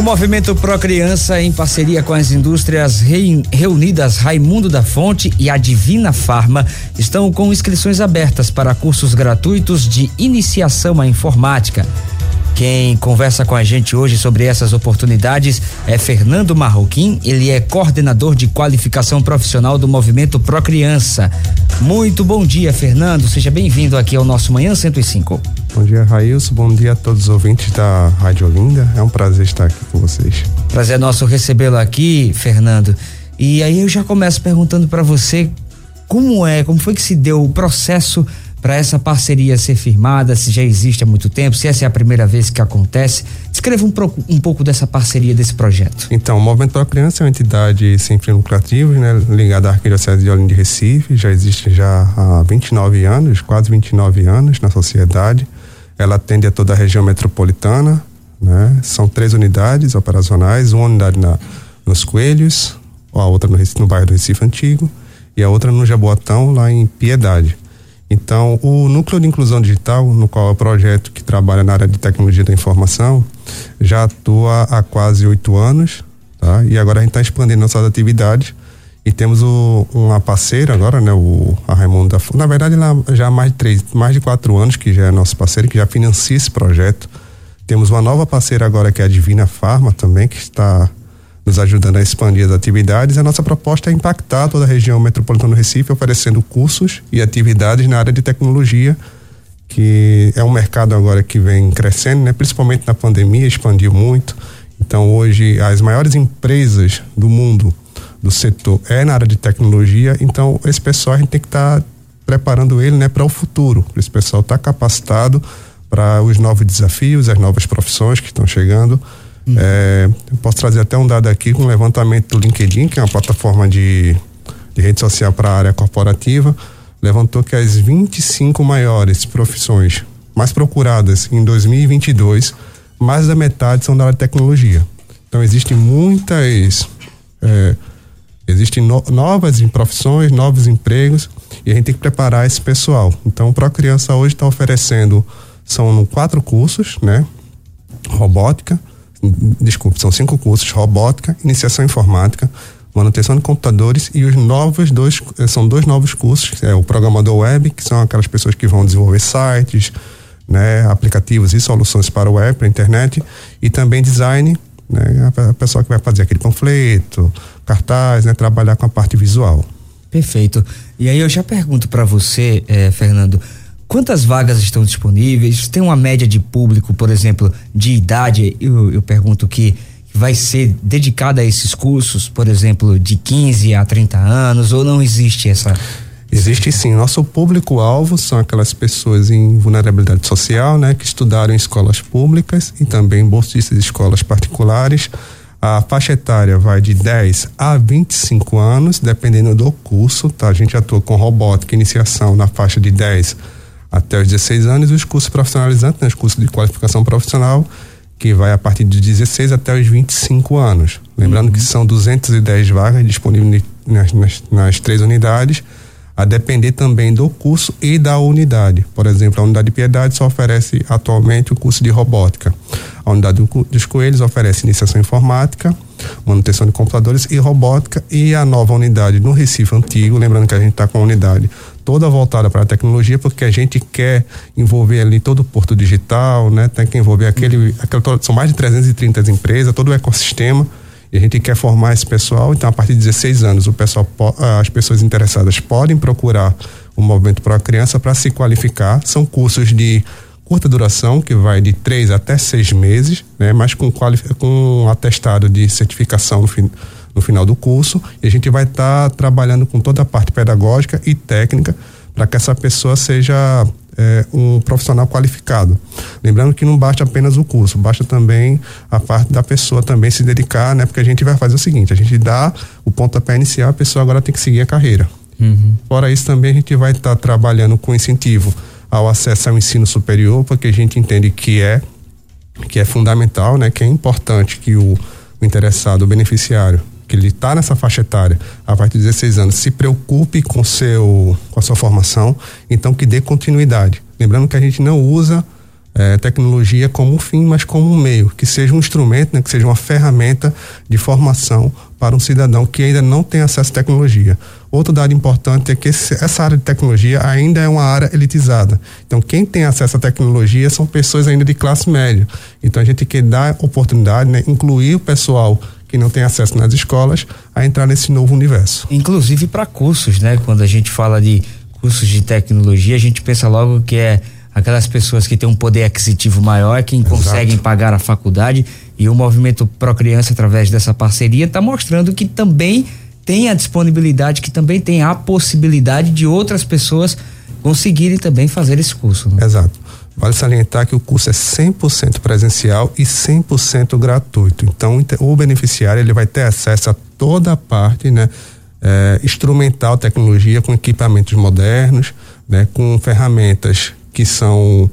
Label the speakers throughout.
Speaker 1: O movimento Pro Criança, em parceria com as indústrias reunidas Raimundo da Fonte e a Divina Farma, estão com inscrições abertas para cursos gratuitos de iniciação à informática. Quem conversa com a gente hoje sobre essas oportunidades é Fernando Marroquim, ele é coordenador de qualificação profissional do Movimento Pro Criança. Muito bom dia, Fernando. Seja bem-vindo aqui ao nosso Manhã 105.
Speaker 2: Bom dia, Railson. Bom dia a todos os ouvintes da Rádio Olinda. É um prazer estar aqui com vocês.
Speaker 1: Prazer nosso recebê-lo aqui, Fernando. E aí eu já começo perguntando para você como é, como foi que se deu o processo para essa parceria ser firmada, se já existe há muito tempo, se essa é a primeira vez que acontece. Descreva um, um pouco dessa parceria, desse projeto.
Speaker 2: Então, o Movimento para a Criança é uma entidade sem fins lucrativos, né, ligada à Arquidiocese de Olinda de Recife, já existe já há 29 anos, quase 29 anos na sociedade. Ela atende a toda a região metropolitana, né? São três unidades operacionais, uma unidade na, nos Coelhos, a outra no, no bairro do Recife Antigo e a outra no Jaboatão, lá em Piedade. Então, o Núcleo de Inclusão Digital, no qual é o projeto que trabalha na área de tecnologia da informação, já atua há quase oito anos, tá? E agora a gente está expandindo nossas atividades e temos o, uma parceira agora, né? O, a Raimundo da Na verdade, ela já há mais de três, mais de quatro anos que já é nosso parceiro, que já financia esse projeto. Temos uma nova parceira agora que é a Divina Farma também, que está nos ajudando a expandir as atividades. A nossa proposta é impactar toda a região metropolitana do Recife, oferecendo cursos e atividades na área de tecnologia, que é um mercado agora que vem crescendo, né? Principalmente na pandemia, expandiu muito. Então, hoje, as maiores empresas do mundo do setor é na área de tecnologia, então esse pessoal a gente tem que estar tá preparando ele né, para o futuro. Esse pessoal está capacitado para os novos desafios, as novas profissões que estão chegando. É, eu posso trazer até um dado aqui com um levantamento do LinkedIn, que é uma plataforma de, de rede social para a área corporativa, levantou que as 25 maiores profissões mais procuradas em 2022, mais da metade são da área de tecnologia. Então existem muitas é, Existem no, novas profissões, novos empregos e a gente tem que preparar esse pessoal. Então, o Pro Criança hoje está oferecendo, são quatro cursos, né? Robótica, desculpe, são cinco cursos: robótica, iniciação informática, manutenção de computadores e os novos dois, eh, são dois novos cursos, é o programador web, que são aquelas pessoas que vão desenvolver sites, né, aplicativos e soluções para o web, para a internet, e também design, né, a pessoa que vai fazer aquele panfleto, cartaz, né, trabalhar com a parte visual.
Speaker 1: Perfeito. E aí eu já pergunto para você, eh, Fernando, quantas vagas estão disponíveis? Tem uma média de público, por exemplo, de idade? Eu, eu pergunto que vai ser dedicada a esses cursos, por exemplo, de 15 a 30 anos, ou não existe essa?
Speaker 2: Existe sim. Nosso público-alvo são aquelas pessoas em vulnerabilidade social, né, que estudaram em escolas públicas e também bolsistas de escolas particulares a faixa etária vai de 10 a 25 anos, dependendo do curso, tá? A gente atua com robótica, iniciação na faixa de 10 até os 16 anos e os cursos profissionalizantes, né? os cursos de qualificação profissional, que vai a partir de 16 até os 25 anos. Lembrando uhum. que são 210 vagas disponíveis nas, nas, nas três unidades a depender também do curso e da unidade. Por exemplo, a unidade de Piedade só oferece atualmente o curso de robótica. A unidade dos Coelhos oferece iniciação informática, manutenção de computadores e robótica. E a nova unidade no Recife Antigo, lembrando que a gente está com a unidade toda voltada para a tecnologia, porque a gente quer envolver ali todo o porto digital, né? Tem que envolver aquele, aquele são mais de 330 empresas, todo o ecossistema e a gente quer formar esse pessoal, então a partir de 16 anos o pessoal, as pessoas interessadas podem procurar o Movimento para a Criança para se qualificar. São cursos de curta duração, que vai de três até seis meses, né? Mas com, com atestado de certificação no, fin, no final do curso. E a gente vai estar tá trabalhando com toda a parte pedagógica e técnica para que essa pessoa seja é, um profissional qualificado. Lembrando que não basta apenas o curso, basta também a parte da pessoa também se dedicar, né? Porque a gente vai fazer o seguinte, a gente dá o pontapé inicial, a pessoa agora tem que seguir a carreira. Uhum. Fora isso também a gente vai estar tá trabalhando com incentivo ao acesso ao ensino superior, porque a gente entende que é que é fundamental, né? Que é importante que o, o interessado, o beneficiário, que ele está nessa faixa etária a partir de 16 anos, se preocupe com seu com a sua formação, então que dê continuidade. Lembrando que a gente não usa é, tecnologia como um fim, mas como um meio, que seja um instrumento, né, que seja uma ferramenta de formação para um cidadão que ainda não tem acesso à tecnologia. Outro dado importante é que esse, essa área de tecnologia ainda é uma área elitizada. Então, quem tem acesso à tecnologia são pessoas ainda de classe média. Então, a gente quer dar oportunidade, né, incluir o pessoal que não tem acesso nas escolas a entrar nesse novo universo.
Speaker 1: Inclusive para cursos, né? Quando a gente fala de cursos de tecnologia, a gente pensa logo que é aquelas pessoas que têm um poder aquisitivo maior, quem Exato. conseguem pagar a faculdade e o movimento Pro Criança através dessa parceria está mostrando que também tem a disponibilidade, que também tem a possibilidade de outras pessoas conseguirem também fazer esse curso.
Speaker 2: Né? Exato. Vale salientar que o curso é 100% presencial e 100% gratuito. Então, o beneficiário ele vai ter acesso a toda a parte, né, é, instrumental, tecnologia com equipamentos modernos, né, com ferramentas que são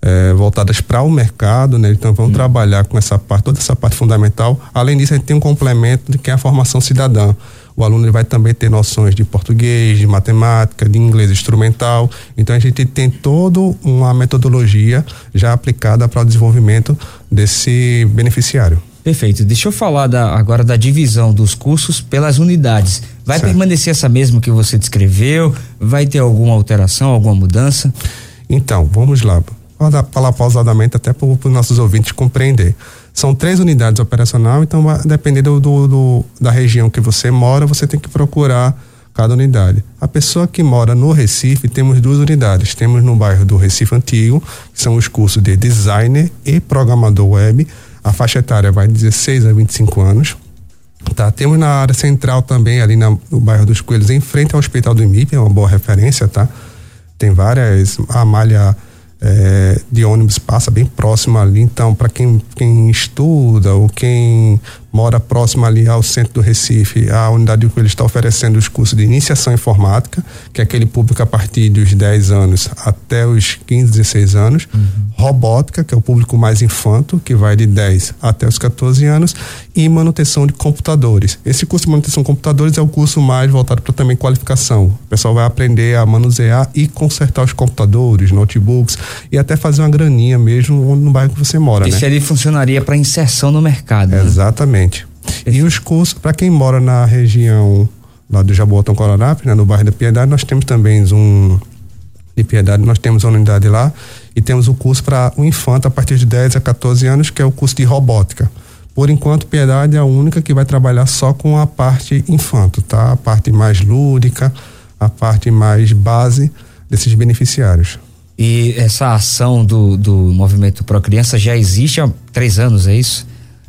Speaker 2: é, voltadas para o mercado, né? Então vamos hum. trabalhar com essa parte, toda essa parte fundamental. Além disso, a gente tem um complemento de que é a formação cidadã. O aluno vai também ter noções de português, de matemática, de inglês instrumental. Então a gente tem toda uma metodologia já aplicada para o desenvolvimento desse beneficiário.
Speaker 1: Perfeito. Deixa eu falar da, agora da divisão dos cursos pelas unidades. Vai certo. permanecer essa mesma que você descreveu? Vai ter alguma alteração, alguma mudança?
Speaker 2: Então, vamos lá. Vou falar pausadamente até para os nossos ouvintes compreender. São três unidades operacional, então dependendo do, do, da região que você mora, você tem que procurar cada unidade. A pessoa que mora no Recife, temos duas unidades. Temos no bairro do Recife Antigo, que são os cursos de designer e programador web. A faixa etária vai de 16 a 25 anos. Tá, temos na área central também, ali na, no bairro dos Coelhos, em frente ao Hospital do IMIP, é uma boa referência, tá? Tem várias, a malha é, de ônibus passa bem próximo ali, então para quem, quem estuda ou quem mora próximo ali ao centro do Recife, a unidade que ele está oferecendo os cursos de iniciação informática, que é aquele público a partir dos 10 anos até os 15, 16 anos, uhum. robótica, que é o público mais infanto, que vai de 10 até os 14 anos, e manutenção de computadores. Esse curso de manutenção de computadores é o curso mais voltado para também qualificação. O pessoal vai aprender a manusear e consertar os computadores, notebooks e até fazer uma graninha mesmo no bairro que você mora,
Speaker 1: Isso
Speaker 2: né?
Speaker 1: ali funcionaria para inserção no mercado.
Speaker 2: Né? Exatamente. E os cursos, para quem mora na região lá do Jaboatão Coronape, né, no bairro da Piedade, nós temos também um de Piedade, nós temos uma unidade lá e temos o curso para o infanto a partir de 10 a 14 anos, que é o curso de robótica. Por enquanto, Piedade é a única que vai trabalhar só com a parte infanto, tá? A parte mais lúdica, a parte mais base desses beneficiários.
Speaker 1: E essa ação do, do movimento Pro Criança já existe há três anos, é isso?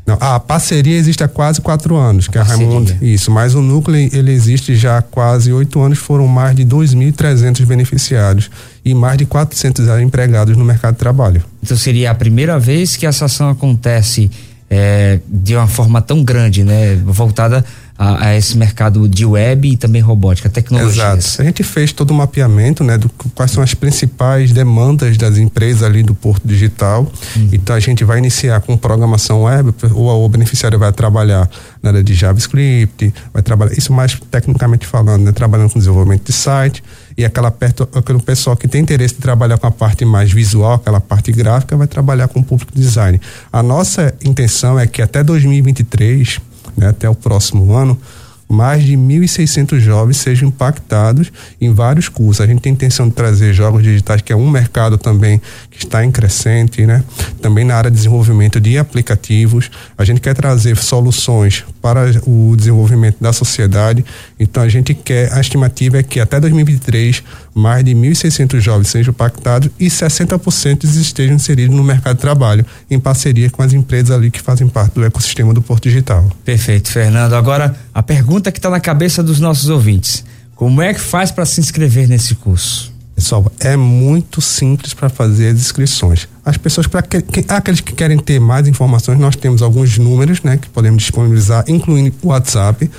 Speaker 2: Não, a parceria existe há quase quatro anos, que a, a Raimundo. Isso, mas o núcleo ele existe já há quase oito anos, foram mais de 2.300 beneficiários e mais de 400 empregados no mercado de trabalho.
Speaker 1: Então seria a primeira vez que essa ação acontece é, de uma forma tão grande, né? Voltada a, a, esse mercado de web e também robótica, tecnologias.
Speaker 2: Exato. A gente fez todo o mapeamento, né, do quais são as principais demandas das empresas ali do Porto Digital. Uhum. Então a gente vai iniciar com programação web, o, o beneficiário vai trabalhar na área de JavaScript, vai trabalhar isso mais tecnicamente falando, né, trabalhando com desenvolvimento de site e aquela perto, aquele pessoal que tem interesse em trabalhar com a parte mais visual, aquela parte gráfica, vai trabalhar com o público design. A nossa intenção é que até 2023 né, até o próximo ano, mais de 1.600 jovens sejam impactados em vários cursos. A gente tem intenção de trazer jogos digitais, que é um mercado também que está em crescente, né? Também na área de desenvolvimento de aplicativos. A gente quer trazer soluções para o desenvolvimento da sociedade. Então a gente quer, a estimativa é que até 2023 mais de 1.600 jovens sejam impactados e 60% estejam inseridos no mercado de trabalho, em parceria com as empresas ali que fazem parte do ecossistema do Porto Digital.
Speaker 1: Perfeito, Fernando. Agora, a pergunta que está na cabeça dos nossos ouvintes: como é que faz para se inscrever nesse curso?
Speaker 2: Pessoal, é muito simples para fazer as inscrições. As pessoas, para que, aqueles que querem ter mais informações, nós temos alguns números, né, que podemos disponibilizar, incluindo o WhatsApp,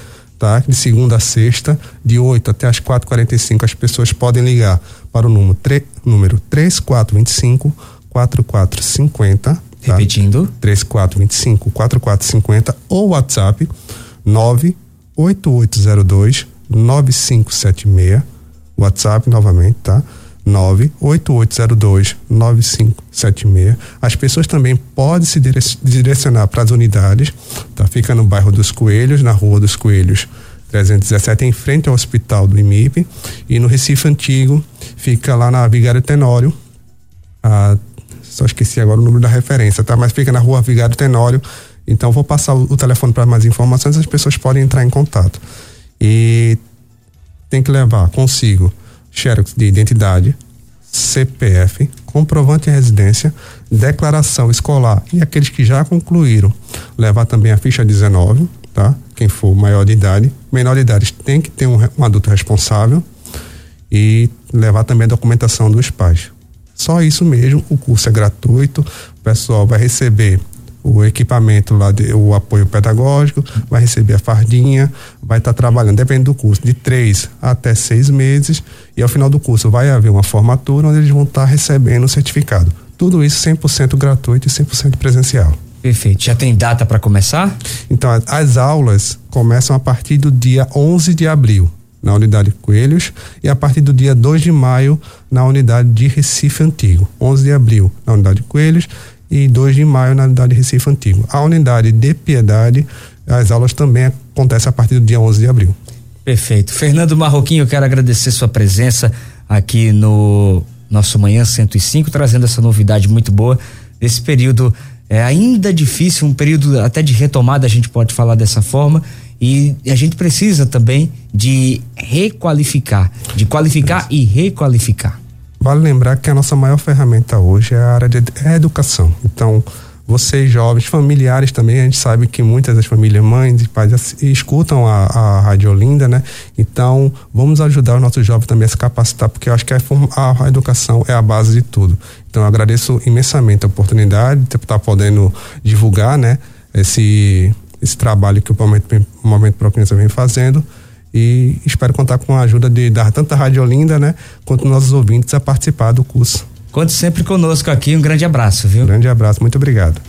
Speaker 2: tá? De segunda a sexta, de 8 até as 4h45, as pessoas podem ligar para o número, tre, número 3425 4450. Tá?
Speaker 1: Repetindo.
Speaker 2: 3425 4450 ou WhatsApp 98802 9576 WhatsApp novamente, tá? 98802-9576. As pessoas também podem se direcionar para as unidades, tá? Fica no bairro dos Coelhos, na Rua dos Coelhos 317, em frente ao hospital do IMIP. E no Recife Antigo, fica lá na Vigário Tenório. Ah, só esqueci agora o número da referência, tá? Mas fica na Rua Vigário Tenório. Então, vou passar o, o telefone para mais informações, as pessoas podem entrar em contato. E tem que levar consigo xerox de identidade, CPF, comprovante de residência, declaração escolar e aqueles que já concluíram, levar também a ficha 19, tá? Quem for maior de idade, menor de idade tem que ter um, um adulto responsável e levar também a documentação dos pais. Só isso mesmo, o curso é gratuito, o pessoal vai receber o equipamento lá, de, o apoio pedagógico, vai receber a fardinha, vai estar tá trabalhando, depende do curso, de três até seis meses, e ao final do curso vai haver uma formatura onde eles vão estar tá recebendo o certificado. Tudo isso 100% gratuito e 100% presencial.
Speaker 1: Perfeito. Já tem data para começar?
Speaker 2: Então, as aulas começam a partir do dia 11 de abril na unidade Coelhos e a partir do dia 2 de maio na unidade de Recife Antigo. 11 de abril na unidade Coelhos e 2 de maio na unidade Recife Antigo. A unidade de Piedade, as aulas também acontecem a partir do dia 11 de abril.
Speaker 1: Perfeito. Fernando Marroquinho, eu quero agradecer sua presença aqui no nosso Manhã 105, trazendo essa novidade muito boa desse período é ainda difícil, um período até de retomada, a gente pode falar dessa forma, e a gente precisa também de requalificar, de qualificar e requalificar.
Speaker 2: Vale lembrar que a nossa maior ferramenta hoje é a área de é educação. Então, vocês jovens, familiares também, a gente sabe que muitas das famílias, mães e pais escutam a, a Rádio Olinda, né? Então, vamos ajudar os nossos jovens também a se capacitar, porque eu acho que a, a, educação é a base de tudo. Então, eu agradeço imensamente a oportunidade de estar podendo divulgar, né? Esse, esse trabalho que o Momento, o Momento Pro Criança vem fazendo e espero contar com a ajuda de dar tanto a Rádio Olinda, né, quanto nossos ouvintes a participar do curso.
Speaker 1: Conte sempre conosco aqui, um grande abraço, viu?
Speaker 2: Grande abraço, muito obrigado.